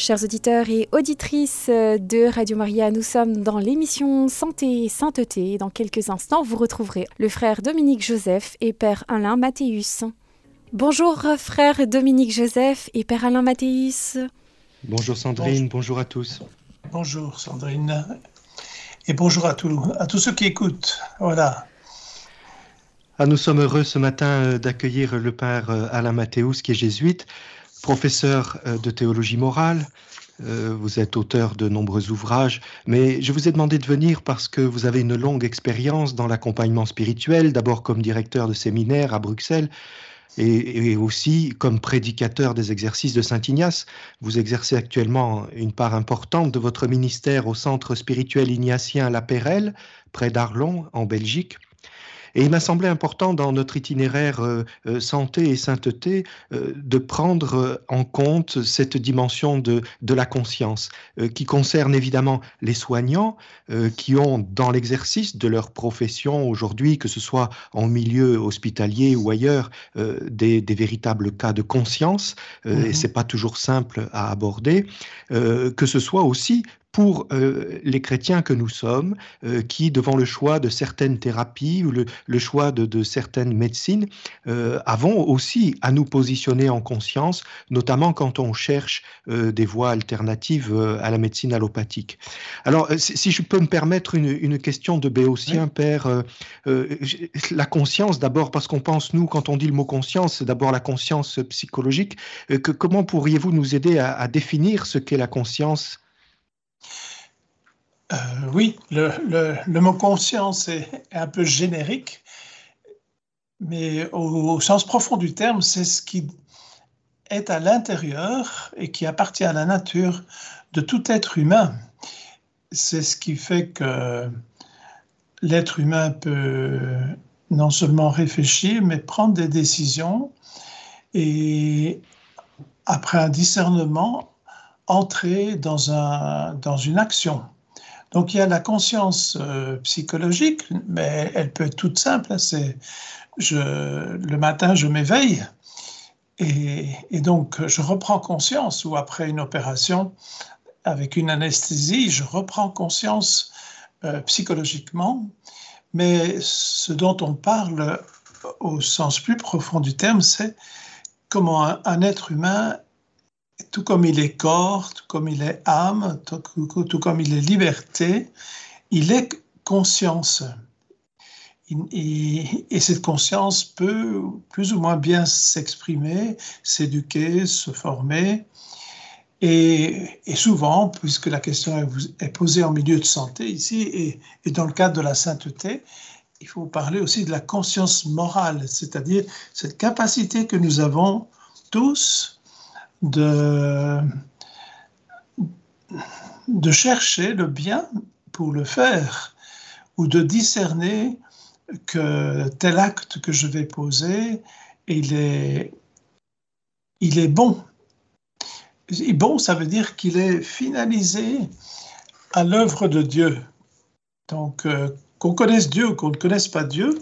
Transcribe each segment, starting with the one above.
Chers auditeurs et auditrices de Radio Maria, nous sommes dans l'émission Santé et Sainteté. Dans quelques instants, vous retrouverez le frère Dominique Joseph et père Alain Mathéus. Bonjour frère Dominique Joseph et père Alain Mathéus. Bonjour Sandrine, bonjour, à tous. Bonjour Sandrine et bonjour à tous, à tous ceux qui écoutent. Voilà. Ah, nous sommes heureux ce matin euh, d'accueillir le père euh, Alain Mathéus qui est jésuite professeur euh, de théologie morale. Euh, vous êtes auteur de nombreux ouvrages, mais je vous ai demandé de venir parce que vous avez une longue expérience dans l'accompagnement spirituel, d'abord comme directeur de séminaire à Bruxelles, et, aussi comme prédicateur des exercices de Saint Ignace. Vous exercez actuellement une part importante de votre ministère au centre spirituel ignatien La Pérelle, près d'Arlon, en Belgique. Et il m'a semblé important dans notre itinéraire euh, euh, santé et sainteté euh, de prendre en compte cette dimension de, de la conscience qui concerne évidemment les soignants qui ont dans l'exercice de leur profession aujourd'hui, que ce soit en milieu hospitalier ou ailleurs, des, des, véritables cas de conscience, et mm-hmm. c'est pas toujours simple à aborder, que ce soit aussi pour euh, les chrétiens que nous sommes, euh, qui, devant le choix de certaines thérapies ou le, choix de, certaines médecines, euh, avons aussi à nous positionner en conscience, notamment quand on cherche des voies alternatives à la médecine allopathique. Alors, si je peux me permettre une, question de béotien, Père, la conscience d'abord, parce qu'on pense, nous, quand on dit le mot conscience, c'est d'abord la conscience psychologique. Que, comment pourriez-vous nous aider à, à définir ce qu'est la conscience? Euh, oui, le, mot conscience est, un peu générique, mais au, sens profond du terme, c'est ce qui est à l'intérieur et qui appartient à la nature de tout être humain. C'est ce qui fait que l'être humain peut non seulement réfléchir, mais prendre des décisions et après un discernement, entrer dans, un, dans une action. Donc il y a la conscience euh, psychologique, mais elle peut être toute simple. Hein, c'est je, le matin, je m'éveille et, donc je reprends conscience, ou après une opération avec une anesthésie, je reprends conscience euh, psychologiquement. Mais ce dont on parle au sens plus profond du terme, c'est comment un être humain tout comme il est corps, tout comme il est âme, tout, comme il est liberté, il est conscience. Et, cette conscience peut plus ou moins bien s'exprimer, s'éduquer, se former. Et, souvent, puisque la question est, posée en milieu de santé ici et, et, dans le cadre de la sainteté, il faut parler aussi de la conscience morale, c'est-à-dire cette capacité que nous avons tous de, de chercher le bien pour le faire ou de discerner que tel acte que je vais poser, il est, il est bon. Bon, ça veut dire qu'il est finalisé à l'œuvre de Dieu. Donc, euh, qu'on connaisse Dieu ou qu'on ne connaisse pas Dieu,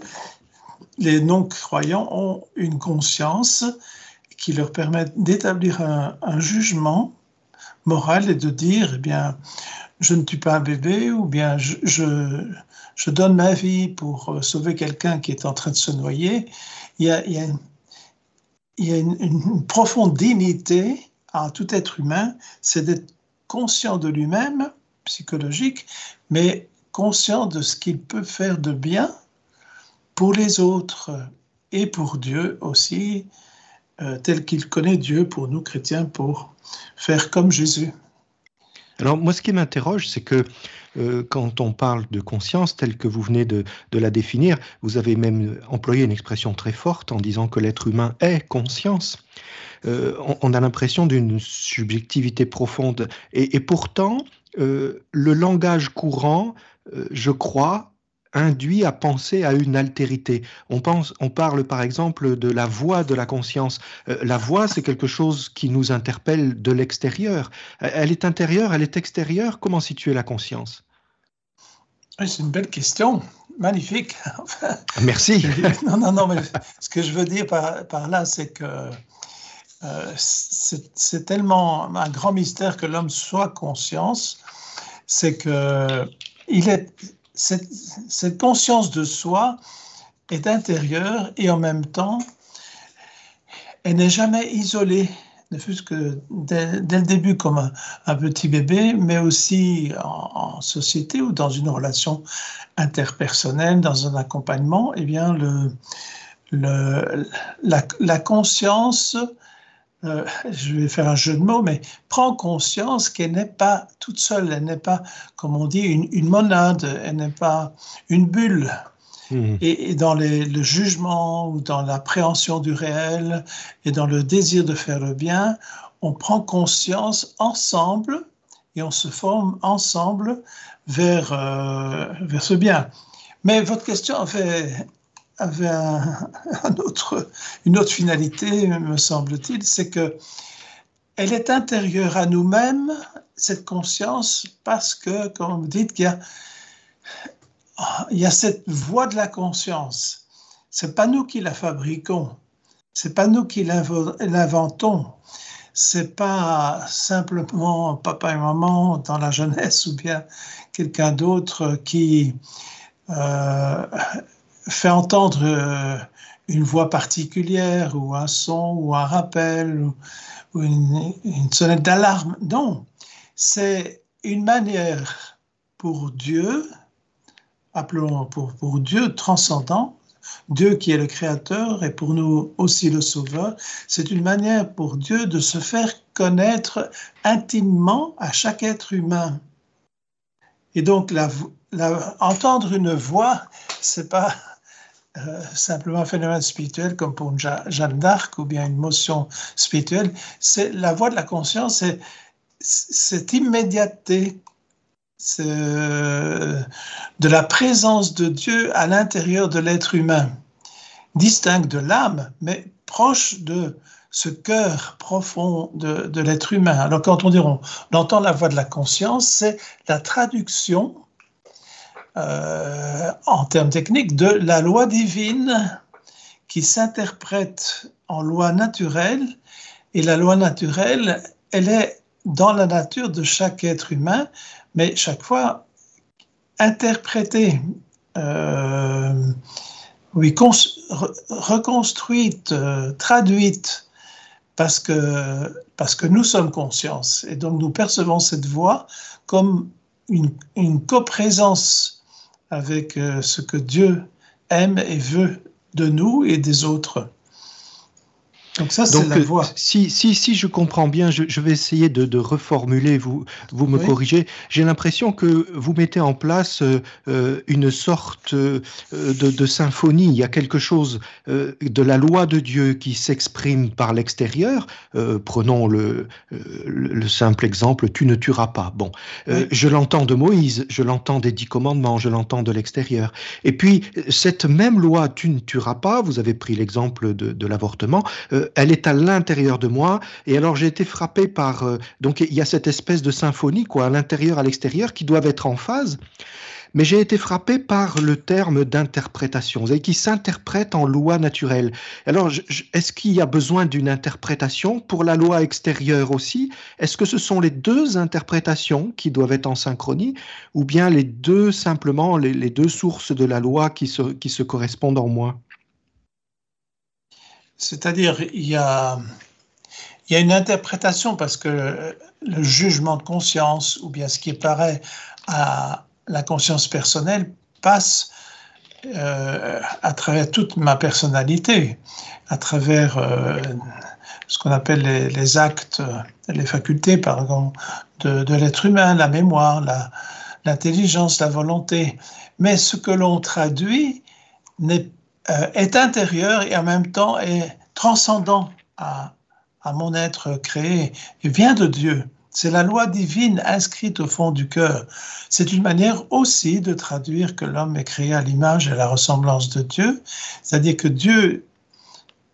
les non-croyants ont une conscience qui leur permettent d'établir un, jugement moral et de dire, eh bien, je ne tue pas un bébé ou bien je, donne ma vie pour euh, sauver quelqu'un qui est en train de se noyer. Il y a une, une, profonde dignité à tout être humain, c'est d'être conscient de lui-même, psychologique, mais conscient de ce qu'il peut faire de bien pour les autres et pour Dieu aussi, euh, tel qu'il connaît Dieu pour nous chrétiens, pour faire comme Jésus. Alors moi, ce qui m'interroge, c'est que euh, quand on parle de conscience telle que vous venez de, la définir, vous avez même employé une expression très forte en disant que l'être humain est conscience. Euh, on, a l'impression d'une subjectivité profonde. Et, pourtant, le langage courant, je crois, induit à penser à une altérité. On, pense, on parle par exemple de la voix de la conscience. Euh, la voix, c'est quelque chose qui nous interpelle de l'extérieur. Elle est intérieure, elle est extérieure. Comment situer la conscience? C'est une belle question. Magnifique. Merci. non, non, non, mais ce que je veux dire par, par là, c'est que euh, c'est tellement un grand mystère que l'homme soit conscience, c'est que il est, cette, conscience de soi est intérieure et en même temps, elle n'est jamais isolée, ne fût-ce que dès, le début comme un, petit bébé, mais aussi en, société ou dans une relation interpersonnelle, dans un accompagnement, eh bien la, la conscience euh, je vais faire un jeu de mots, mais prend conscience qu'elle n'est pas toute seule, elle n'est pas, comme on dit, une, monade, elle n'est pas une bulle. Hmm. Et, dans le jugement ou dans l'appréhension du réel et dans le désir de faire le bien, on prend conscience ensemble et on se forme ensemble vers, euh, vers ce bien. Mais votre question fait avait une autre finalité, me semble-t-il, c'est que elle est intérieure à nous-mêmes, cette conscience, parce que, comme vous dites, il y a, il y a cette voix de la conscience. C'est pas nous qui la fabriquons, c'est pas nous qui l'inventons, c'est pas simplement papa et maman dans la jeunesse ou bien quelqu'un d'autre qui euh, fait entendre euh, une voix particulière ou un son ou un rappel ou, une, sonnette d'alarme. Non, c'est une manière pour Dieu, appelons pour, pour Dieu transcendant, Dieu qui est le Créateur et pour nous aussi le Sauveur, c'est une manière pour Dieu de se faire connaître intimement à chaque être humain. Et donc, entendre une voix, c'est pas euh, simplement un phénomène spirituel comme pour une Jeanne d'Arc ou bien une motion spirituelle. C'est la voie de la conscience, c'est cette immédiateté de la présence de Dieu à l'intérieur de l'être humain, distincte de l'âme, mais proche de ce cœur profond de, de l'être humain. Alors quand on on entend la voix de la conscience, c'est la traduction euh, en termes techniques, de la loi divine qui s'interprète en loi naturelle. Et la loi naturelle, elle est dans la nature de chaque être humain, mais chaque fois interprétée, euh, oui, reconstruite, euh, traduite, parce que, parce que nous sommes conscience. Et donc nous percevons cette voix comme une, une coprésence avec euh, ce que Dieu aime et veut de nous et des autres. Donc ça, c'est la euh, voie. Si, si, si je comprends bien, je, vais essayer de, reformuler, vous, vous me corrigez. J'ai l'impression que vous mettez en place euh, une sorte euh, de, symphonie. Il y a quelque chose de la loi de Dieu qui s'exprime par l'extérieur. prenons le, le, simple exemple, tu ne tueras pas. Bon, je l'entends de Moïse, je l'entends des dix commandements, je l'entends de l'extérieur. Et puis, cette même loi, tu ne tueras pas, vous avez pris l'exemple de, de l'avortement, elle est à l'intérieur de moi. Et alors j'ai été frappé par euh, donc il y a cette espèce de symphonie quoi, à l'intérieur, à l'extérieur, qui doivent être en phase. Mais j'ai été frappé par le terme d'interprétation, qui s'interprète en loi naturelle. Alors, est-ce qu'il y a besoin d'une interprétation pour la loi extérieure aussi? Est-ce que ce sont les deux interprétations qui doivent être en synchronie, ou bien les deux simplement les, les deux sources de la loi qui se, qui se correspondent en moi? C'est-à-dire, il y a, y a une interprétation parce que le jugement de conscience, ou bien ce qui paraît à la conscience personnelle, passe euh, à travers toute ma personnalité, à travers euh, ce qu'on appelle les, actes, les facultés, par exemple, de, de l'être humain, la mémoire, l'intelligence, la, volonté. Mais ce que l'on traduit n'est euh, est intérieur et en même temps est transcendant à, à mon être créé et vient de Dieu. C'est la loi divine inscrite au fond du cœur. C'est une manière aussi de traduire que l'homme est créé à l'image et à la ressemblance de Dieu, c'est-à-dire que Dieu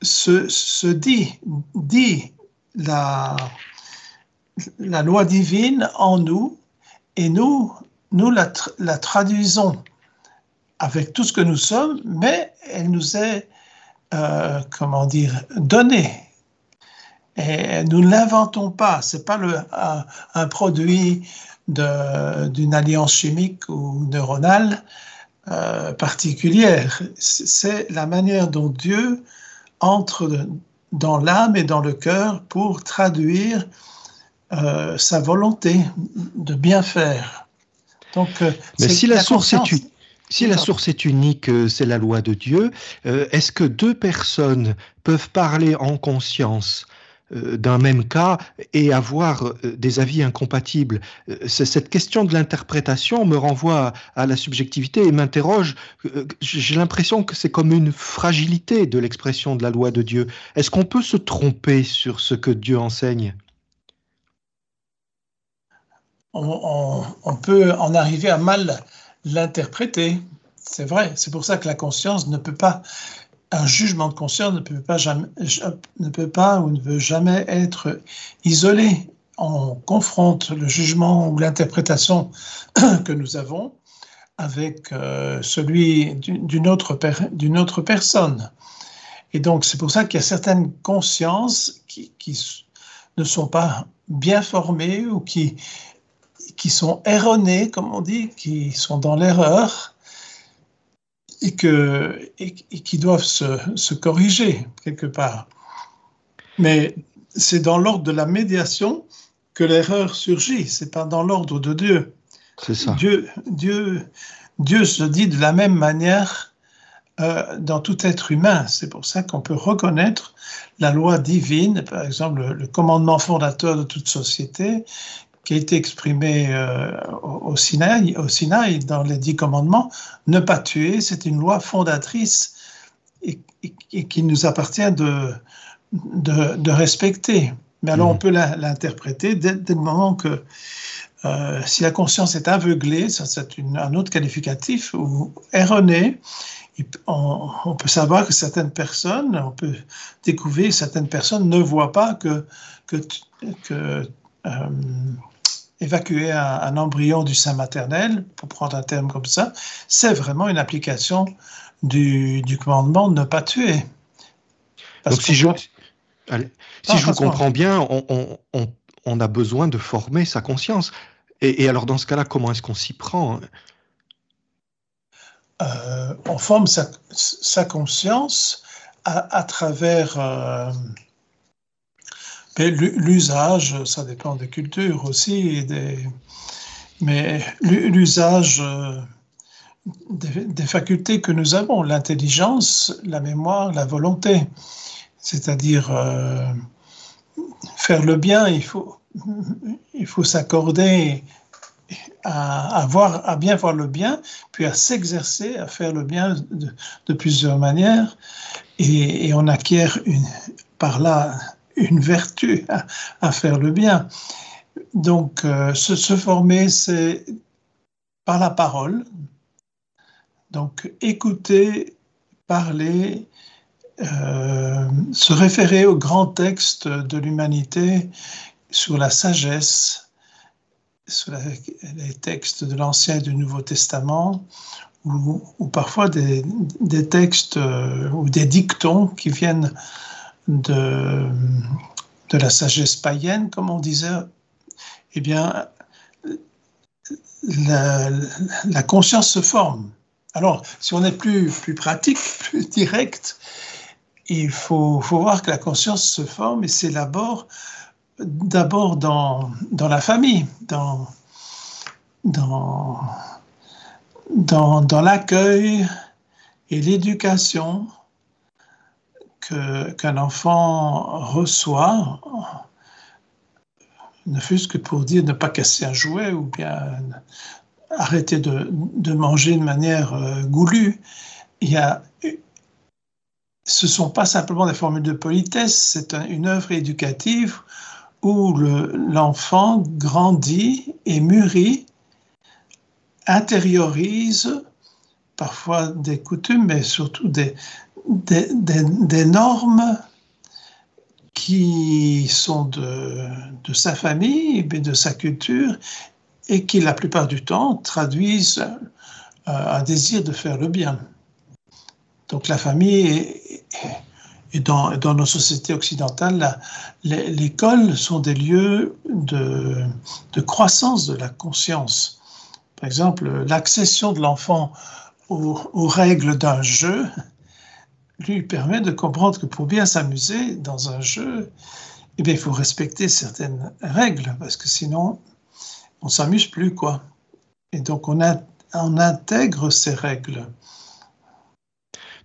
se, se dit, dit la, la loi divine en nous et nous, nous la traduisons avec tout ce que nous sommes, mais elle nous est, euh, comment dire, donnée. Et nous ne l'inventons pas. C'est pas le, un, produit d'une alliance chimique ou neuronale euh, particulière. C'est la manière dont Dieu entre dans l'âme et dans le cœur pour traduire euh, sa volonté de bien faire. Donc, euh, Mais si la, source est une, si la source est unique, euh, c'est la loi de Dieu, est-ce que deux personnes peuvent parler en conscience d'un même cas et avoir des avis incompatibles? Cette question de l'interprétation me renvoie à la subjectivité et m'interroge. J'ai l'impression que c'est comme une fragilité de l'expression de la loi de Dieu. Est-ce qu'on peut se tromper sur ce que Dieu enseigne? On, peut en arriver à mal l'interpréter. C'est vrai, c'est pour ça que la conscience ne peut pas, un jugement de conscience ne peut pas, jamais, ne peut pas ou ne veut jamais être isolé. On confronte le jugement ou l'interprétation que nous avons avec euh, celui d'une autre, personne. Et donc, c'est pour ça qu'il y a certaines consciences qui, ne sont pas bien formées ou qui qui sont erronés, comme on dit, qui sont dans l'erreur et, que, et, qui doivent se, se, corriger quelque part. Mais c'est dans l'ordre de la médiation que l'erreur surgit, c'est pas dans l'ordre de Dieu. C'est ça. Dieu, Dieu, Dieu se dit de la même manière euh, dans tout être humain. C'est pour ça qu'on peut reconnaître la loi divine, par exemple le commandement fondateur de toute société, qui a été exprimé euh, au, Sinaï, au Sinaï, dans les dix commandements, ne pas tuer, c'est une loi fondatrice et, qui nous appartient de, de, respecter. Mais alors on mmh. peut l'interpréter dès, le moment que euh, si la conscience est aveuglée, ça c'est un autre qualificatif, ou erronée, on, on, peut savoir que certaines personnes, on peut découvrir que certaines personnes ne voient pas que, que, que euh, évacuer un, embryon du sein maternel, pour prendre un terme comme ça, c'est vraiment une application du, commandement de ne pas tuer. Donc si je, si je vous comprends bien, on, a besoin de former sa conscience. Et, alors dans ce cas-là, comment est-ce qu'on s'y prend euh, On forme sa, conscience à, travers... Euh, l'usage, ça dépend des cultures aussi, mais l'usage euh, des, facultés que nous avons, l'intelligence, la mémoire, la volonté. C'est-à-dire euh, faire le bien, il faut, il faut s'accorder à, à bien voir le bien, puis à s'exercer à faire le bien de, plusieurs manières, et, on acquiert par là une vertu à, faire le bien. Donc, euh, se, former, c'est par la parole. Donc, écouter, parler, euh, se référer aux grands textes de l'humanité sur la sagesse, sur les textes de l'Ancien et du Nouveau Testament, ou, parfois des, textes euh, ou des dictons qui viennent de, de la sagesse païenne, comme on disait, eh bien, la, conscience se forme. Alors, si on est plus, plus pratique, plus direct, il faut, faut voir que la conscience se forme et s'élabore d'abord dans, dans la famille, dans, dans, dans, dans l'accueil et l'éducation qu'un enfant reçoit, ne fût-ce que pour dire ne pas casser un jouet ou bien arrêter de, manger de manière euh, goulue, il y a, ce ne sont pas simplement des formules de politesse, c'est une œuvre éducative où l'enfant grandit et mûrit, intériorise parfois des coutumes, mais surtout des, des, normes qui sont de, sa famille, de sa culture, et qui la plupart du temps traduisent euh, un désir de faire le bien. Donc la famille et dans, nos sociétés occidentales, l'école sont des lieux de, croissance de la conscience. Par exemple, l'accession de l'enfant aux, règles d'un jeu lui permet de comprendre que pour bien s'amuser dans un jeu, eh bien, il faut respecter certaines règles, parce que sinon, on s'amuse plus, quoi. Et donc, on, intègre ces règles.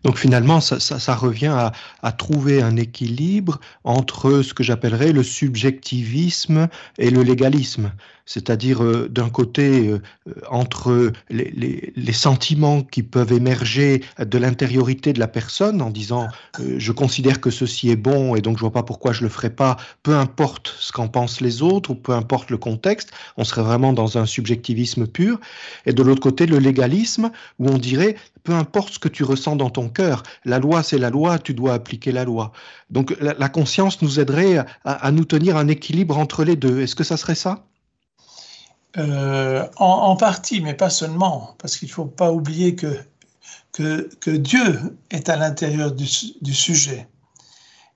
Donc finalement, ça, revient à, trouver un équilibre entre ce que j'appellerais le subjectivisme et le légalisme. C'est-à-dire euh, d'un côté, euh, entre les, sentiments qui peuvent émerger de l'intériorité de la personne en disant euh, je considère que ceci est bon et donc je vois pas pourquoi je le ferai pas, peu importe ce qu'en pensent les autres ou peu importe le contexte, on serait vraiment dans un subjectivisme pur. Et de l'autre côté, le légalisme où on dirait peu importe ce que tu ressens dans ton cœur, la loi c'est la loi, tu dois appliquer la loi. Donc la, conscience nous aiderait à, nous tenir un équilibre entre les deux. Est-ce que ça serait ça? Euh, en, partie, mais pas seulement, parce qu'il ne faut pas oublier que, que, Dieu est à l'intérieur du, sujet.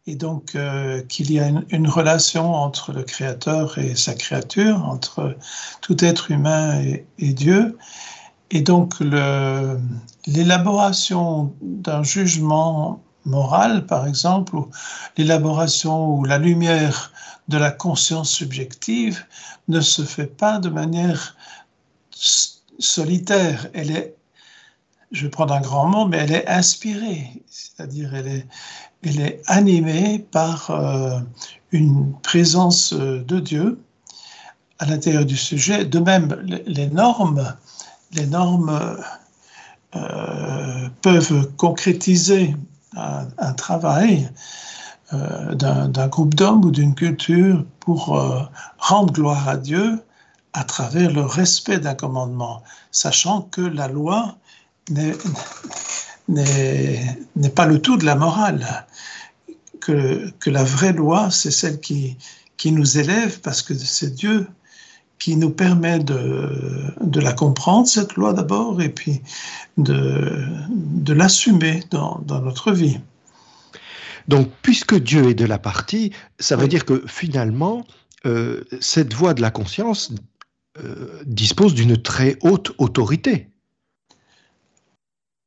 Et donc euh, qu'il y a une, relation entre le Créateur et sa créature, entre tout être humain et Dieu. Et donc l'élaboration d'un jugement moral, par exemple, ou l'élaboration ou la lumière de la conscience subjective ne se fait pas de manière solitaire. Elle est, je vais prendre un grand mot, mais elle est inspirée, c'est-à-dire elle est, elle est animée par euh, une présence euh, de Dieu à l'intérieur du sujet. De même, les normes les normes euh, peuvent concrétiser un, travail d'un groupe d'hommes ou d'une culture pour euh, rendre gloire à Dieu à travers le respect d'un commandement, sachant que la loi n'est pas le tout de la morale, que, que la vraie loi, c'est celle qui, qui nous élève parce que c'est Dieu qui nous permet de, de la comprendre, cette loi d'abord, et puis de, de l'assumer dans, dans, notre vie. Donc, puisque Dieu est de la partie, ça veut dire que finalement, euh, cette voie de la conscience euh, dispose d'une très haute autorité.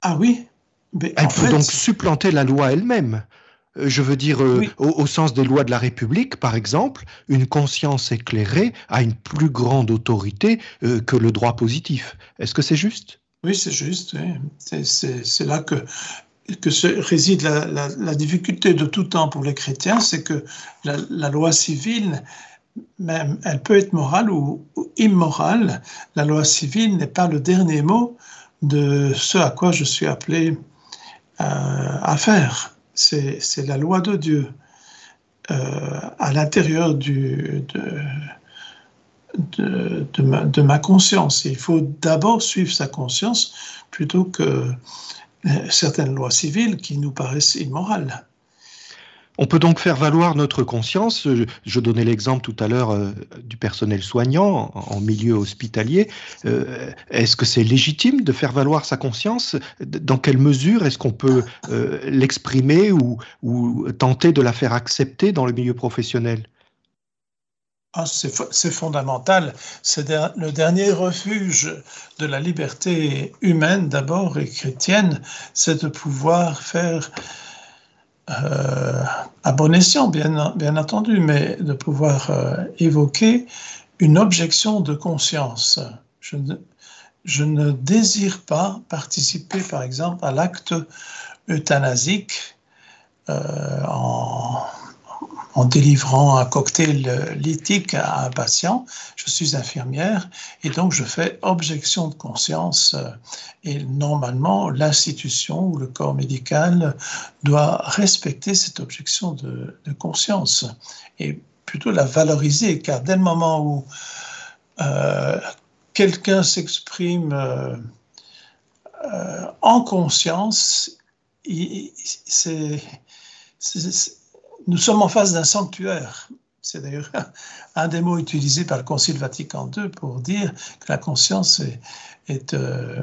Ah oui Elle peut donc supplanter la loi elle-même. Euh, je veux dire, euh, au, sens des lois de la République, par exemple, une conscience éclairée a une plus grande autorité que le droit positif. Est-ce que c'est juste? Oui, c'est juste. C'est là que, que réside la, difficulté de tout temps pour les chrétiens, c'est que la, loi civile, même, elle peut être morale ou, immorale. La loi civile n'est pas le dernier mot de ce à quoi je suis appelé à faire c'est la loi de Dieu euh, à l'intérieur de, de, ma, conscience. il faut d'abord suivre sa conscience plutôt que euh, certaines lois civiles qui nous paraissent immorales. On peut donc faire valoir notre conscience. Je donnais l'exemple tout à l'heure euh, du personnel soignant en, milieu hospitalier. Euh, est-ce que c'est légitime de faire valoir sa conscience? Dans quelle mesure est-ce qu'on peut euh, l'exprimer ou, tenter de la faire accepter dans le milieu professionnel? Ah, c'est fondamental. C'est le dernier refuge de la liberté humaine d'abord et chrétienne, c'est de pouvoir faire euh, à bon escient, bien, entendu, mais de pouvoir euh, évoquer une objection de conscience. Je ne, je ne, désire pas participer, par exemple, à l'acte euthanasique euh, en, en délivrant un cocktail lithique à un patient. Je suis infirmière et donc je fais objection de conscience. Et normalement, l'institution ou le corps médical doit respecter cette objection de, conscience et plutôt la valoriser, car dès le moment où euh, quelqu'un s'exprime euh, euh, en conscience, c'est nous sommes en face d'un sanctuaire. C'est d'ailleurs un des mots utilisés par le Concile Vatican II pour dire que la conscience est, euh,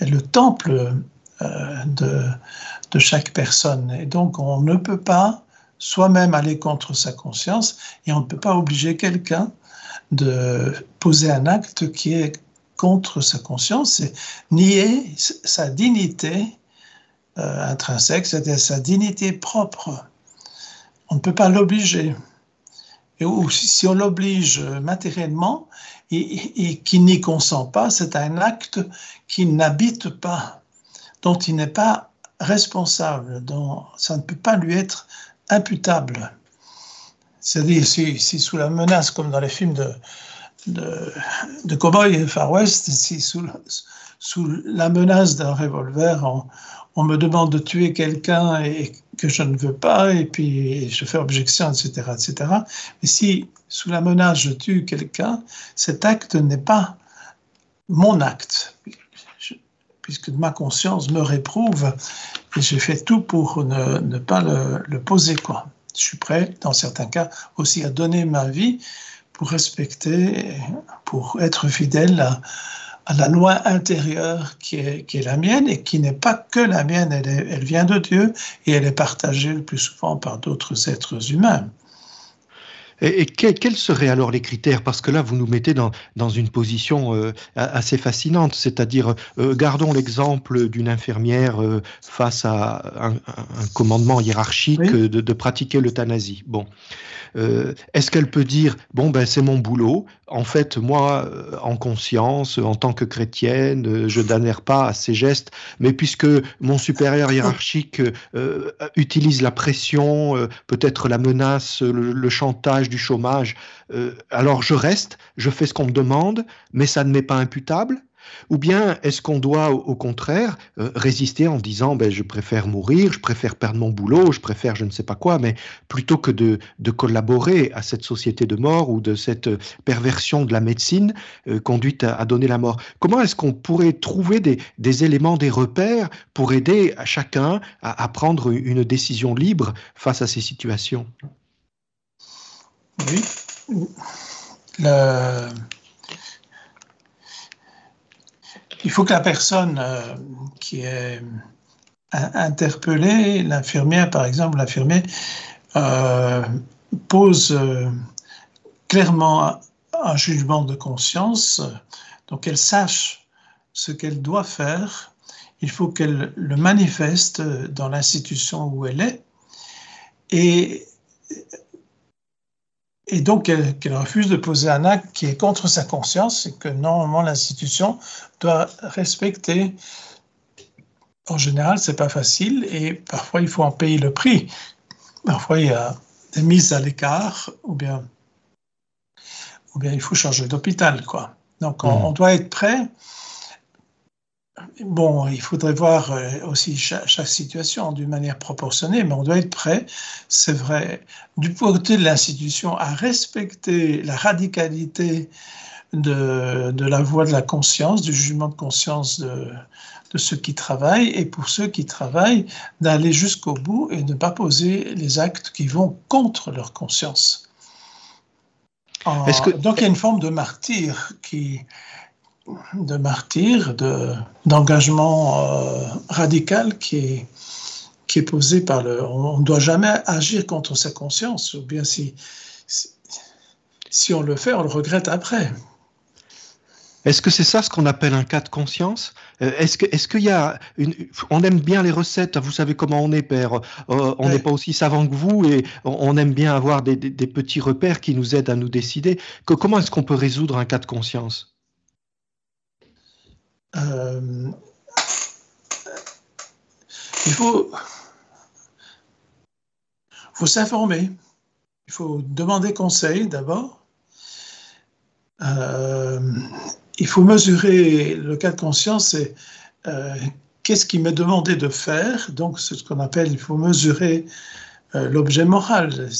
le temple de, de chaque personne. Et donc, on ne peut pas soi-même aller contre sa conscience et on ne peut pas obliger quelqu'un de poser un acte qui est contre sa conscience, c'est nier sa dignité euh, intrinsèque, c'est-à-dire sa dignité propre. On ne peut pas l'obliger. Et ou si on l'oblige matériellement et, et qui n'y consent pas, c'est un acte qui n'habite pas, dont il n'est pas responsable, dont ça ne peut pas lui être imputable. C'est-à-dire, si, sous la menace, comme dans les films de, Cowboy et Far West, si sous, sous la menace d'un revolver, on, on, me demande de tuer quelqu'un et que je ne veux pas, et puis je fais objection, etc., etc. Mais si sous la menace je tue quelqu'un, cet acte n'est pas mon acte, puisque ma conscience me réprouve et j'ai fait tout pour ne, pas le, le, poser. Quoi. Je suis prêt, dans certains cas, aussi à donner ma vie pour respecter, pour être fidèle à, à la loi intérieure qui est, qui est, la mienne et qui n'est pas que la mienne, elle, est, elle, vient de Dieu et elle est partagée le plus souvent par d'autres êtres humains. Et, et quels, seraient alors les critères? Parce que là, vous nous mettez dans, dans une position euh, assez fascinante, c'est-à-dire, euh, gardons l'exemple d'une infirmière euh, face à un, un commandement hiérarchique oui. de, de, pratiquer l'euthanasie. Bon. Est-ce qu'elle peut dire, bon, ben c'est mon boulot, en fait, moi, euh, en conscience, en tant que chrétienne, euh, je n'adhère pas à ces gestes, mais puisque mon supérieur hiérarchique euh, utilise la pression, euh, peut-être la menace, le, chantage du chômage, alors je reste, je fais ce qu'on me demande, mais ça ne m'est pas imputable ou bien est-ce qu'on doit au contraire euh, résister en disant ben, je préfère mourir, je préfère perdre mon boulot, je préfère je ne sais pas quoi, mais plutôt que de, collaborer à cette société de mort ou de cette perversion de la médecine euh, conduite à, donner la mort? Comment est-ce qu'on pourrait trouver des, éléments, des repères pour aider chacun à, prendre une décision libre face à ces situations? Oui. Il faut que la personne euh, qui est interpellée, l'infirmière par exemple, l'infirmier, euh, pose euh, clairement un jugement de conscience, donc elle sache ce qu'elle doit faire, il faut qu'elle le manifeste dans l'institution où elle est, et et donc qu'elle qu refuse de poser un acte qui est contre sa conscience et que normalement l'institution doit respecter. En général, c'est pas facile et parfois il faut en payer le prix. Parfois il y a des mises à l'écart ou bien, ou bien il faut changer d'hôpital. quoi. Donc on, mmh. on doit être prêt Bon, il faudrait voir euh, aussi chaque, chaque situation d'une manière proportionnée, mais on doit être prêt, c'est vrai, du côté de l'institution, à respecter la radicalité de, de, la voie de la conscience, du jugement de conscience de, de ceux qui travaillent, et pour ceux qui travaillent, d'aller jusqu'au bout et ne pas poser les actes qui vont contre leur conscience. En, que... Donc il y a une forme de martyr qui, de martyr, d'engagement euh, radical qui est, qui est posé par le... On ne doit jamais agir contre sa conscience, ou bien si, si, si on le fait, on le regrette après. Est-ce que c'est ça ce qu'on appelle un cas de conscience? Euh, Est-ce que est-ce qu'il y a une on aime bien les recettes, vous savez comment on est père, euh, on n'est ouais. pas aussi savant que vous et on aime bien avoir des, des, des, petits repères qui nous aident à nous décider. Que, comment est-ce qu'on peut résoudre un cas de conscience? Euh, il faut, s'informer, il faut demander conseil d'abord. Euh, il faut mesurer le cas de conscience et euh, qu'est-ce qui m'est demandé de faire. Donc, c'est ce qu'on appelle, il faut mesurer l'objet moral.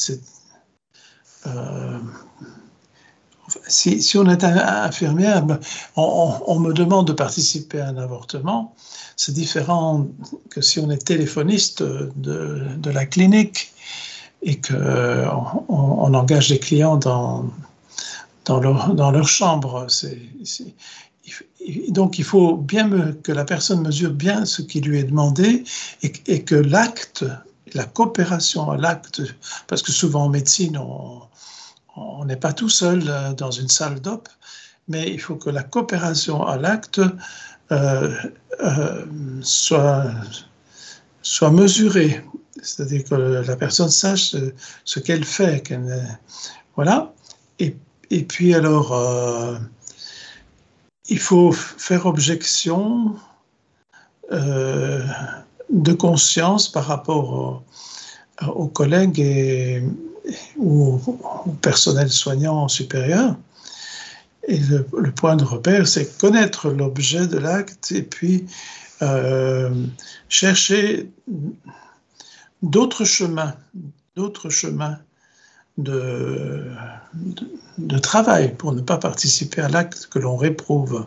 Si, on est infirmière, on, on, me demande de participer à un avortement. C'est différent que si on est téléphoniste de, la clinique et qu'on on, engage des clients dans, leur, chambre. Donc il faut bien que la personne mesure bien ce qui lui est demandé et, que l'acte, la coopération à l'acte, parce que souvent en médecine, on n'est pas tout seul euh, dans une salle d'op, mais il faut que la coopération à l'acte euh, euh, soit, mesurée, c'est-à-dire que la personne sache ce, qu'elle fait. voilà. Et, et, puis alors, il faut faire objection de conscience par rapport aux collègues et, ou au personnel soignant supérieur. Et le, point de repère, c'est connaître l'objet de l'acte et puis euh, chercher d'autres chemins, d'autres chemins de, de, travail pour ne pas participer à l'acte que l'on réprouve.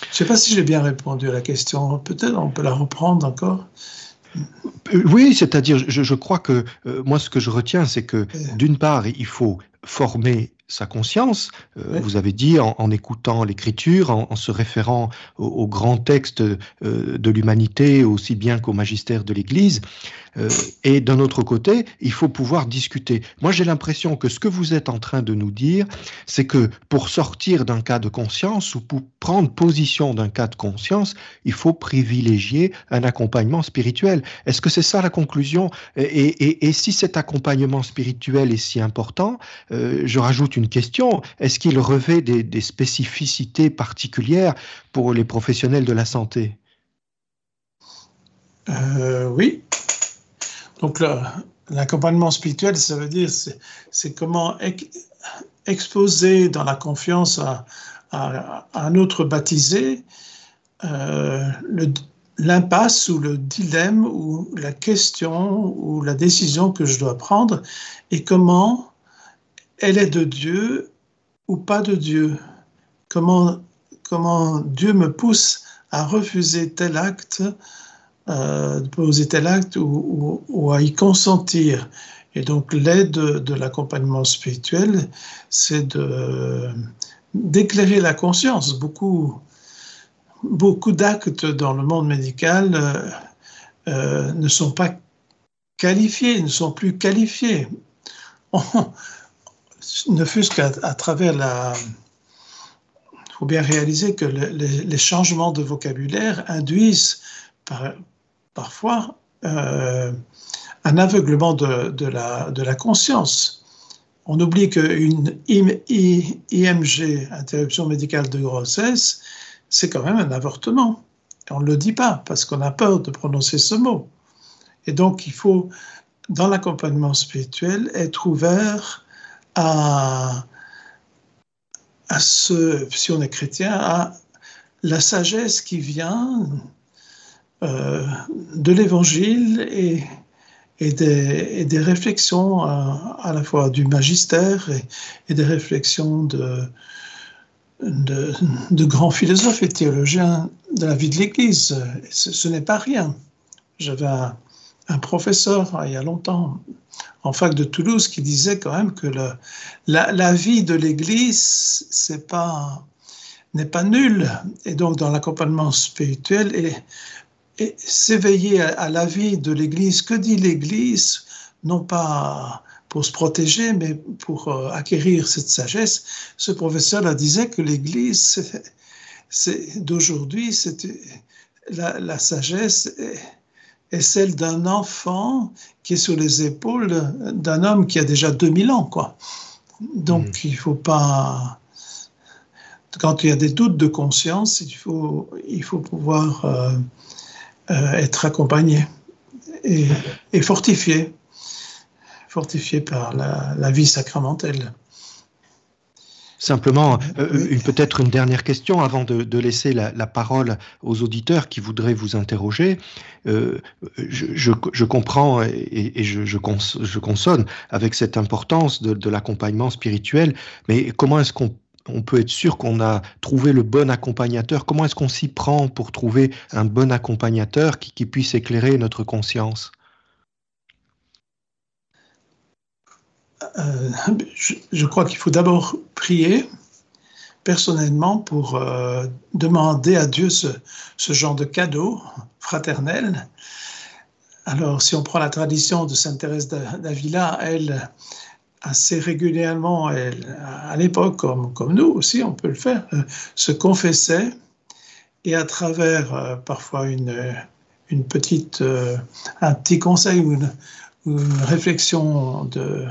Je ne sais pas si j'ai bien répondu à la question. Peut-être on peut la reprendre encore. Oui, c'est-à-dire, je, crois que euh, moi, ce que je retiens, c'est que d'une part, il faut former sa conscience. Euh, vous avez dit en, écoutant l'écriture, en, se référant aux grands textes de l'humanité aussi bien qu'au magistère de l'Église, euh, et d'un autre côté, il faut pouvoir discuter. Moi, j'ai l'impression que ce que vous êtes en train de nous dire, c'est que pour sortir d'un cas de conscience ou pour prendre position d'un cas de conscience, il faut privilégier un accompagnement spirituel. Est-ce que c'est ça la conclusion? Et, si cet accompagnement spirituel est si important, euh, je rajoute une question. Est-ce qu'il revêt des spécificités particulières pour les professionnels de la santé? Euh, oui, donc l'accompagnement spirituel, ça veut dire c'est comment exposer dans la confiance à, un autre baptisé euh, l'impasse ou le dilemme ou la question ou la décision que je dois prendre et comment elle est de Dieu ou pas de Dieu? Comment, comment Dieu me pousse à refuser tel acte euh, de poser tel acte ou, à y consentir? Et donc l'aide de, l'accompagnement spirituel, c'est d'éclairer la conscience. Beaucoup, beaucoup d'actes dans le monde médical euh, euh, ne sont pas qualifiés, ne sont plus qualifiés. ne fût-ce qu'à travers la... Il faut bien réaliser que les changements de vocabulaire induisent par, parfois euh, un aveuglement de, la, de, la, conscience. On oublie qu'une IMG, interruption médicale de grossesse, c'est quand même un avortement. on ne le dit pas parce qu'on a peur de prononcer ce mot. Et donc, il faut, dans l'accompagnement spirituel, être ouvert à, à ce, si on est chrétien, à la sagesse qui vient euh, de l'Évangile et, et, des, réflexions à, la fois du magistère et, des réflexions de, de, grands philosophes et théologiens de la vie de l'Église. Ce, n'est pas rien. J'avais un, professeur il y a longtemps en fac de Toulouse qui disait quand même que la, vie de l'Église c'est n'est pas nulle et donc dans l'accompagnement spirituel et s'éveiller à, la vie de l'Église. Que dit l'Église? Non pas pour se protéger, mais pour euh, acquérir cette sagesse. Ce professeur a disait que l'Église d'aujourd'hui, la, la, sagesse est, celle d'un enfant qui est sur les épaules d'un homme qui a déjà 2000 ans. Quoi. Donc mmh. il ne faut pas quand il y a des doutes de conscience, il faut, il faut pouvoir euh, euh, être accompagné et, fortifié, fortifié par la, vie sacramentelle. Simplement, euh, une peut-être une dernière question avant de, laisser la, parole aux auditeurs qui voudraient vous interroger. Euh, je, comprends et, je, je, consonne avec cette importance de, de l'accompagnement spirituel, mais comment est-ce qu'on on peut être sûr qu'on a trouvé le bon accompagnateur? Comment est-ce qu'on s'y prend pour trouver un bon accompagnateur qui, puisse éclairer notre conscience? Euh, je, crois qu'il faut d'abord prier personnellement pour demander à Dieu ce, genre de cadeau fraternel. Alors, si on prend la tradition de Sainte Thérèse d'Avila, elle, assez régulièrement, à l'époque, comme, nous aussi, on peut le faire, se confessait et à travers parfois une, petite, un petit conseil ou une réflexion de,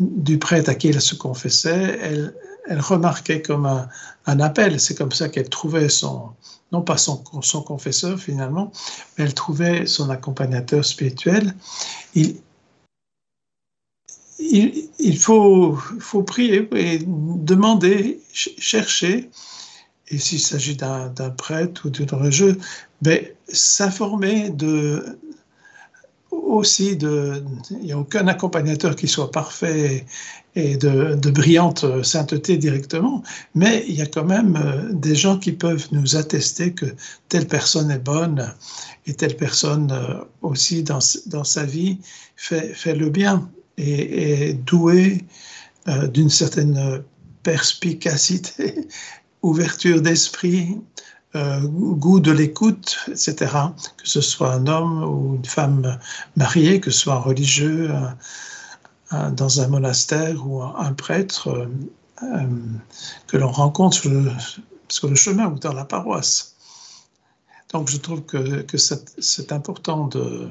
du prêtre à qui elle se confessait, elle, remarquait comme un, appel. C'est comme ça qu'elle trouvait son, non pas son, confesseur finalement, mais elle trouvait son accompagnateur spirituel. Il, faut prier et demander, chercher. Et s'il s'agit d'un prêtre ou d'une religieuse, ben, s'informer de, aussi il n'y a aucun accompagnateur qui soit parfait et de, brillante sainteté directement, mais il y a quand même euh, des gens qui peuvent nous attester que telle personne est bonne et telle personne euh, aussi dans, dans sa vie fait, fait le bien et est douée euh, d'une certaine perspicacité, ouverture d'esprit, euh, goût de l'écoute, etc. Que ce soit un homme ou une femme mariée, que ce soit un religieux dans un monastère ou un prêtre euh, que l'on rencontre sur le, chemin ou dans la paroisse. Donc je trouve que, c'est important de,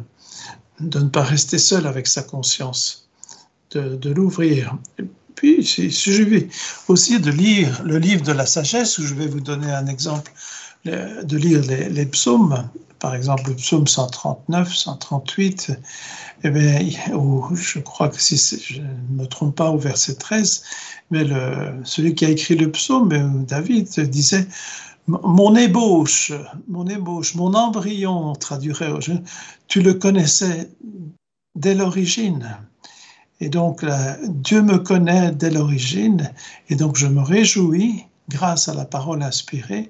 de, ne pas rester seul avec sa conscience, de, de l'ouvrir. Puis, il suffit aussi de lire le livre de la sagesse, où je vais vous donner un exemple de lire les, psaumes, par exemple le psaume 139, 138, eh bien, je crois que si je ne me trompe pas au verset 13, mais le, celui qui a écrit le psaume, euh, David, disait Mon ébauche, mon ébauche, mon embryon, on traduirait, tu le connaissais dès l'origine. Et donc, Dieu me connaît dès l'origine, et donc je me réjouis, grâce à la parole inspirée,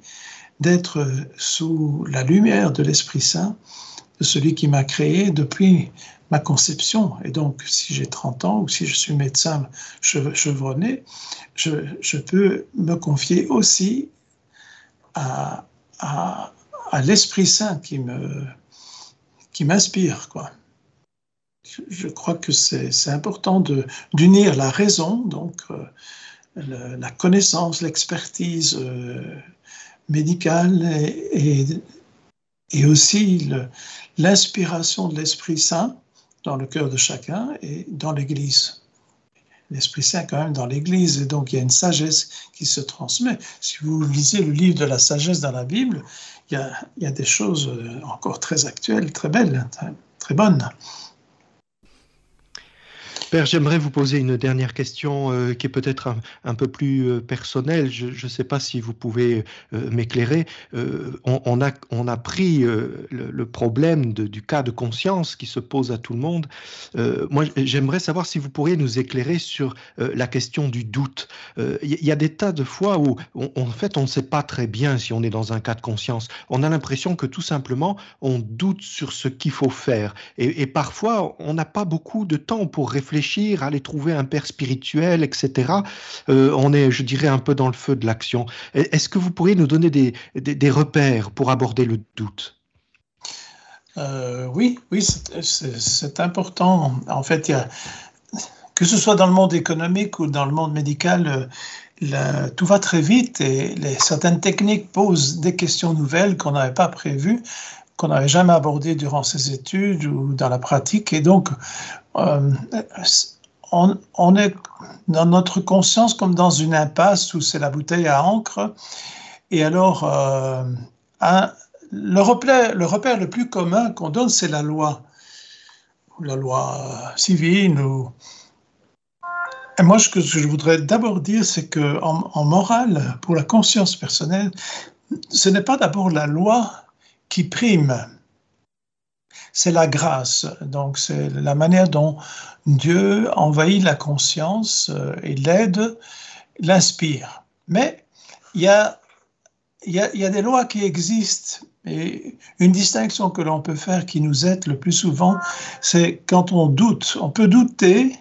d'être sous la lumière de l'Esprit Saint, de celui qui m'a créé depuis ma conception. Et donc, si j'ai 30 ans ou si je suis médecin chevronné, je, peux me confier aussi à, l'Esprit Saint qui m'inspire. Je, crois que c'est important d'unir la raison, donc euh, la connaissance, l'expertise, euh, médicale et, et, aussi l'inspiration de l'Esprit Saint dans le cœur de chacun et dans l'Église. L'Esprit Saint quand même dans l'Église et donc il y a une sagesse qui se transmet. Si vous lisez le livre de la sagesse dans la Bible, il y a, il y a des choses encore très actuelles, très belles, très, très bonnes. J'aimerais vous poser une dernière question euh, qui est peut-être un, peu plus euh, personnelle. Je ne sais pas si vous pouvez euh, m'éclairer. On, a, pris le, problème du cas de conscience qui se pose à tout le monde. Moi, j'aimerais savoir si vous pourriez nous éclairer sur la question du doute. Il y, a des tas de fois où, en fait, on ne sait pas très bien si on est dans un cas de conscience. On a l'impression que tout simplement, on doute sur ce qu'il faut faire. Et parfois, on n'a pas beaucoup de temps pour réfléchir aller trouver un père spirituel, etc. Euh, on est, je dirais, un peu dans le feu de l'action. Est-ce que vous pourriez nous donner des, repères pour aborder le doute? Euh, Oui, oui, c'est important. En fait, que ce soit dans le monde économique ou dans le monde médical, euh, tout va très vite et certaines techniques posent des questions nouvelles qu'on n'avait pas prévues qu'on n'avait jamais abordées durant ses études ou dans la pratique. Et donc, euh, on, est dans notre conscience comme dans une impasse où c'est la bouteille à encre. Et alors, euh, le, repère, le plus commun qu'on donne, c'est la loi, la loi civile. Ou... Et moi, ce que je voudrais d'abord dire, c'est que en, en morale, pour la conscience personnelle, ce n'est pas d'abord la loi qui prime c'est la grâce. Donc, c'est la manière dont Dieu envahit la conscience euh, et l'aide, l'inspire. Mais il y a, y, a, y a des lois qui existent. Et une distinction que l'on peut faire qui nous aide le plus souvent, c'est quand on doute. On peut douter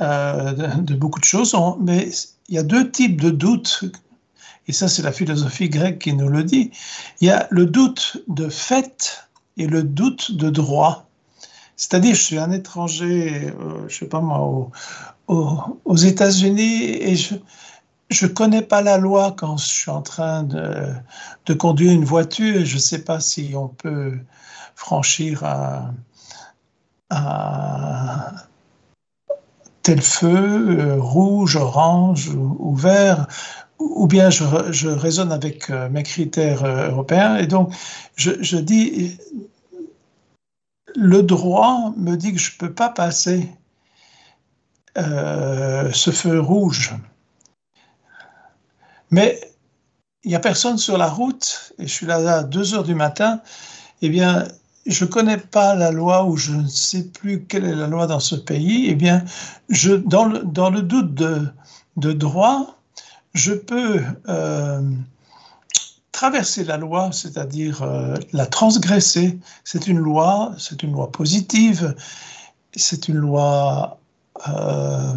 euh, de, beaucoup de choses, mais il y a deux types de doutes et ça c'est la philosophie grecque qui nous le dit, il y a le doute de fait et le doute de droit. C'est-à-dire, je suis un étranger, euh, je sais pas moi, aux, États-Unis et je je connais pas la loi quand je suis en train de, conduire une voiture et je ne sais pas si on peut franchir un, tel feu, euh, rouge, orange ou, vert, ou bien je, raisonne avec euh, mes critères euh, européens. Et donc, je, dis, le droit me dit que je ne peux pas passer ce feu rouge. Mais il n'y a personne sur la route, et je suis là à 2 heures du matin, eh bien, je ne connais pas la loi ou je ne sais plus quelle est la loi dans ce pays, eh bien, je, dans, le, doute de droit, je peux euh, traverser la loi, c'est-à-dire euh, la transgresser. C'est une loi, c'est une loi positive, c'est une loi euh,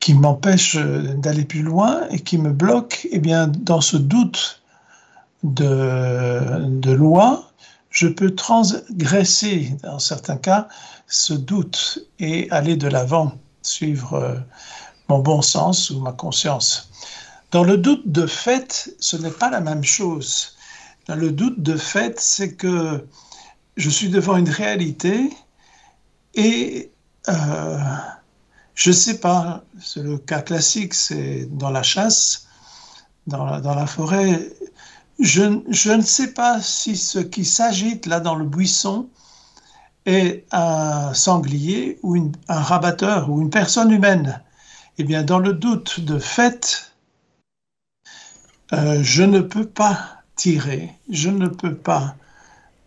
qui m'empêche d'aller plus loin et qui me bloque. Eh bien, dans ce doute de, loi, je peux transgresser, dans certains cas, ce doute et aller de l'avant, suivre mon bon sens ou ma conscience. Dans le doute de fait, ce n'est pas la même chose. Dans le doute de fait, c'est que je suis devant une réalité et euh, je ne sais pas, c'est le cas classique, c'est dans la chasse, dans dans la forêt, je, ne sais pas si ce qui s'agite là dans le buisson est un sanglier ou un rabatteur ou une personne humaine. Eh bien, dans le doute de fait, euh, je ne peux pas tirer, je ne peux pas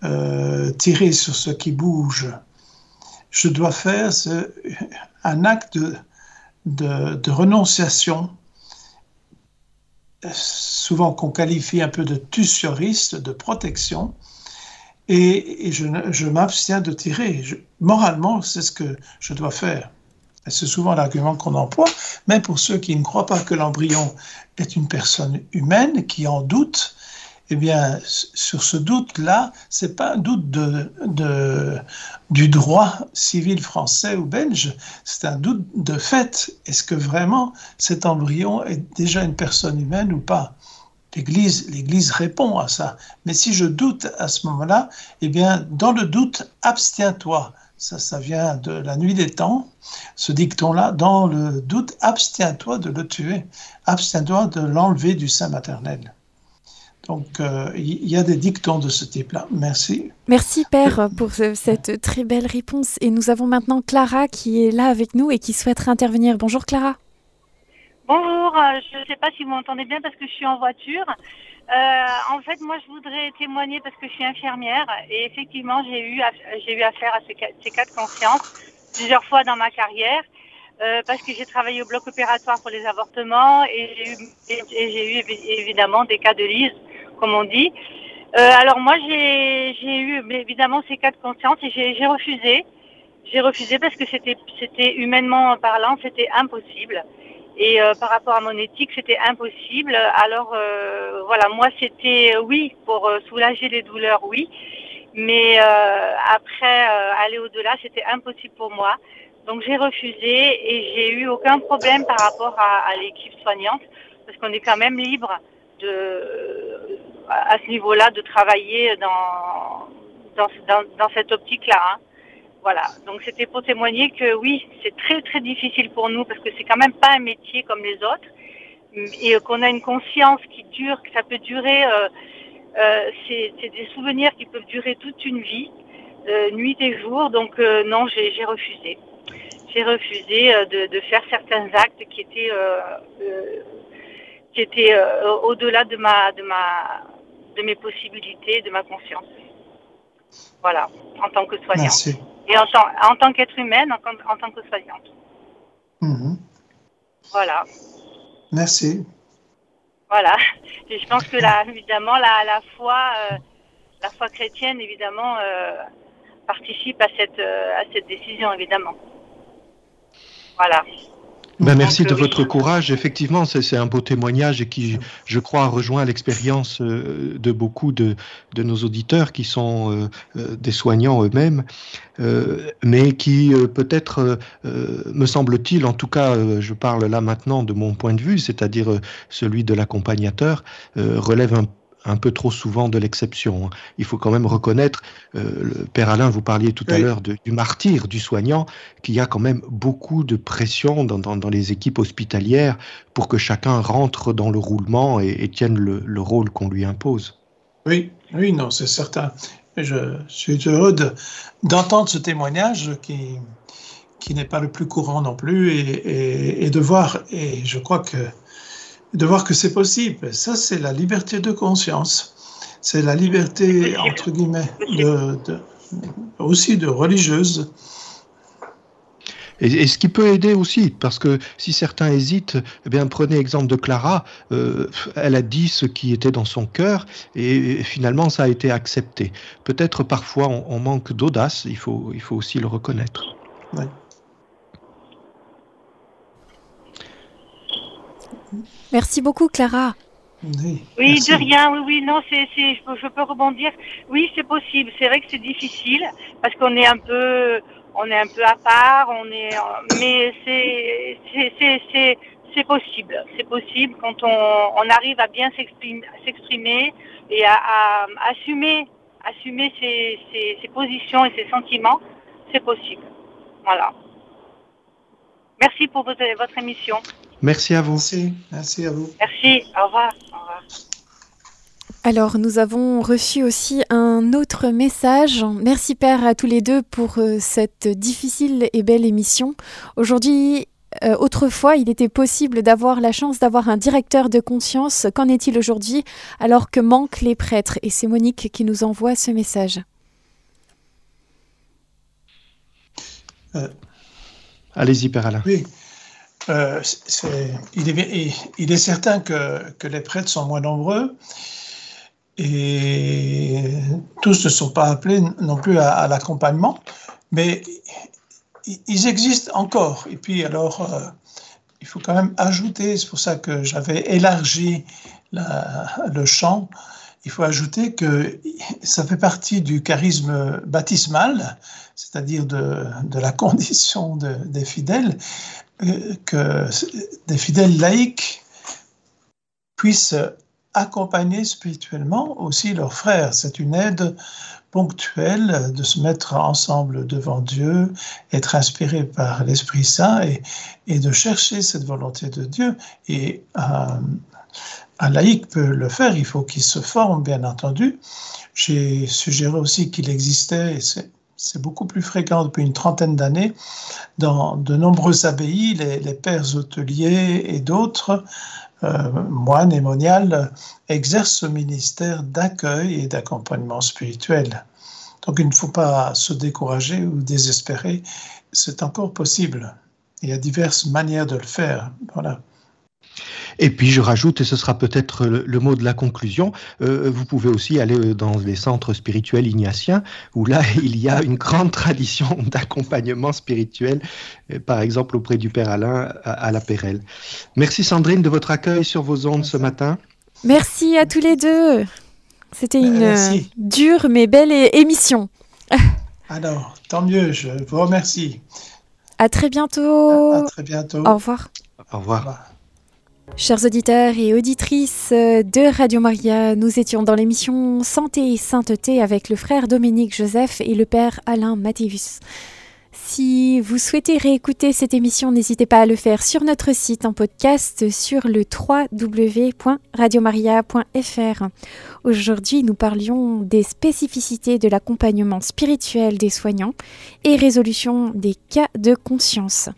euh, tirer sur ce qui bouge. Je dois faire un acte de renonciation souvent qu'on qualifie un peu de tussuriste, de protection, et, je, m'abstiens de tirer. moralement, c'est ce que je dois faire. C'est souvent l'argument qu'on emploie, mais pour ceux qui ne croient pas que l'embryon est une personne humaine, qui en doute, eh bien, sur ce doute-là, c'est pas un doute de, du droit civil français ou belge, c'est un doute de fait. Est-ce que vraiment cet embryon est déjà une personne humaine ou pas? L'Église, l'Église répond à ça. Mais si je doute à ce moment-là, eh bien, dans le doute, abstiens-toi. Ça, ça vient de la nuit des temps, ce dicton-là. Dans le doute, abstiens-toi de le tuer. Abstiens-toi de l'enlever du sein maternel. Donc, euh, il y a des dictons de ce type-là. Merci. Merci, Père, pour cette très belle réponse. Et nous avons maintenant Clara qui est là avec nous et qui souhaiterait intervenir. Bonjour, Clara. Bonjour, euh, je ne sais pas si vous m'entendez bien parce que je suis en voiture. Euh, en fait, moi, je voudrais témoigner parce que je suis infirmière et effectivement, j'ai eu, j'ai eu affaire à ces, ces cas de conscience plusieurs fois dans ma carrière. Euh, parce que j'ai travaillé au bloc opératoire pour les avortements et j'ai eu, j'ai eu évidemment des cas de lise comme on dit. Euh, alors moi, j'ai eu évidemment ces cas de conscience et j'ai refusé. J'ai refusé parce que c'était c'était humainement parlant, c'était impossible. Et euh, par rapport à mon éthique, c'était impossible. Alors euh, voilà, moi c'était oui pour soulager les douleurs, oui. Mais après aller au-delà, c'était impossible pour moi. Donc j'ai refusé et j'ai eu aucun problème par rapport à, à l'équipe soignante parce qu'on est quand même libre de à ce niveau-là de travailler dans, dans, dans, cette optique-là. Hein. Voilà, donc c'était pour témoigner que oui, c'est très très difficile pour nous parce que c'est quand même pas un métier comme les autres et qu'on a une conscience qui dure, que ça peut durer, euh, euh, c'est des souvenirs qui peuvent durer toute une vie, euh, nuit et jour. Donc euh, non, j'ai refusé. J'ai refusé euh, de, de, faire certains actes qui étaient qui étaient au-delà de ma de ma de mes possibilités, de ma conscience. Voilà, en tant que soignante. Merci. Et en tant, en tant qu'être humaine, en, en, tant que soignante. Mhm. Voilà. Merci. Voilà. Et je pense que là, évidemment, la, la foi, euh, la foi chrétienne, évidemment, euh, participe à cette, euh, à cette décision, évidemment. Voilà. Ben, merci de votre courage. Effectivement, c'est un beau témoignage et qui, je crois, rejoint l'expérience euh, de beaucoup de, de, nos auditeurs qui sont euh, euh, des soignants eux-mêmes, mais qui peut-être, me semble-t-il, en tout cas, je parle là maintenant de mon point de vue, c'est-à-dire celui de l'accompagnateur, relève un un peu trop souvent de l'exception. Hein. Il faut quand même reconnaître, euh, le Père Alain, vous parliez tout à l'heure du martyr, du soignant, qu'il y a quand même beaucoup de pression dans, dans, les équipes hospitalières pour que chacun rentre dans le roulement et, tienne le, rôle qu'on lui impose. Oui, oui, non, c'est certain. Je suis heureux d'entendre ce témoignage qui, qui n'est pas le plus courant non plus et, et de voir, et je crois que de voir que c'est possible. Ça, c'est la liberté de conscience. C'est la liberté, entre guillemets, de, aussi de religieuse. Et, ce qui peut aider aussi, parce que si certains hésitent, eh bien prenez exemple de Clara. Euh, elle a dit ce qui était dans son cœur et, finalement ça a été accepté. Peut-être parfois on, manque d'audace. Il faut, il faut aussi le reconnaître. Oui. Merci beaucoup, Clara. Oui, de rien, oui, oui, non, c'est, je, peux rebondir. Oui, c'est possible. C'est vrai que c'est difficile parce qu'on est un peu, on est un peu à part, on est, mais c'est, c'est, c'est, possible. C'est possible quand on, on arrive à bien s'exprimer, et à, assumer, assumer ses, ses, positions et ses sentiments. C'est possible. Voilà. Merci pour votre, votre émission. Merci à vous. Merci, à vous. Merci, au revoir. Alors, nous avons reçu aussi un autre message. Merci Père à tous les deux pour euh, cette difficile et belle émission. Aujourd'hui, euh, autrefois, il était possible d'avoir la chance d'avoir un directeur de conscience. Qu'en est-il aujourd'hui alors que manquent les prêtres? Et c'est Monique qui nous envoie ce message. Euh, Allez-y, Père Alain. Oui. Euh, il, est, certain que, les prêtres sont moins nombreux. Et tous ne sont pas appelés non plus à, l'accompagnement, mais ils existent encore. Et puis alors, euh, il faut quand même ajouter, c'est pour ça que j'avais élargi le champ, il faut ajouter que ça fait partie du charisme baptismal, c'est-à-dire de, la condition de, des fidèles, que des fidèles laïcs puissent accompagner spirituellement aussi leurs frères. C'est une aide ponctuelle de se mettre ensemble devant Dieu, être inspiré par l'Esprit Saint et, de chercher cette volonté de Dieu. Et un, un laïc peut le faire, il faut qu'il se forme, bien entendu. J'ai suggéré aussi qu'il existait, et c'est c'est beaucoup plus fréquent depuis une trentaine d'années. Dans de nombreuses abbayes, les, pères hôteliers et d'autres, euh, moines et moniales, exercent ce ministère d'accueil et d'accompagnement spirituel. Donc il ne faut pas se décourager ou désespérer, c'est encore possible. Il y a diverses manières de le faire. Voilà. Et puis je rajoute, et ce sera peut-être le, mot de la conclusion, euh, vous pouvez aussi aller dans les centres spirituels ignatiens, où là, il y a une grande tradition d'accompagnement spirituel, euh, par exemple auprès du Père Alain à, la Pérelle. Merci Sandrine de votre accueil sur vos ondes ce matin. Merci à tous les deux. C'était une euh, dure mais belle émission. Alors, tant mieux, je vous remercie. À très bientôt. À, très bientôt. Au revoir. Au revoir. Chers auditeurs et auditrices de Radio Maria, nous étions dans l'émission Santé et Sainteté avec le frère Dominique Joseph et le père Alain Mathéus. Si vous souhaitez réécouter cette émission, n'hésitez pas à le faire sur notre site en podcast sur le www.radiomaria.fr. Aujourd'hui, nous parlions des spécificités de l'accompagnement spirituel des soignants et résolution des cas de conscience.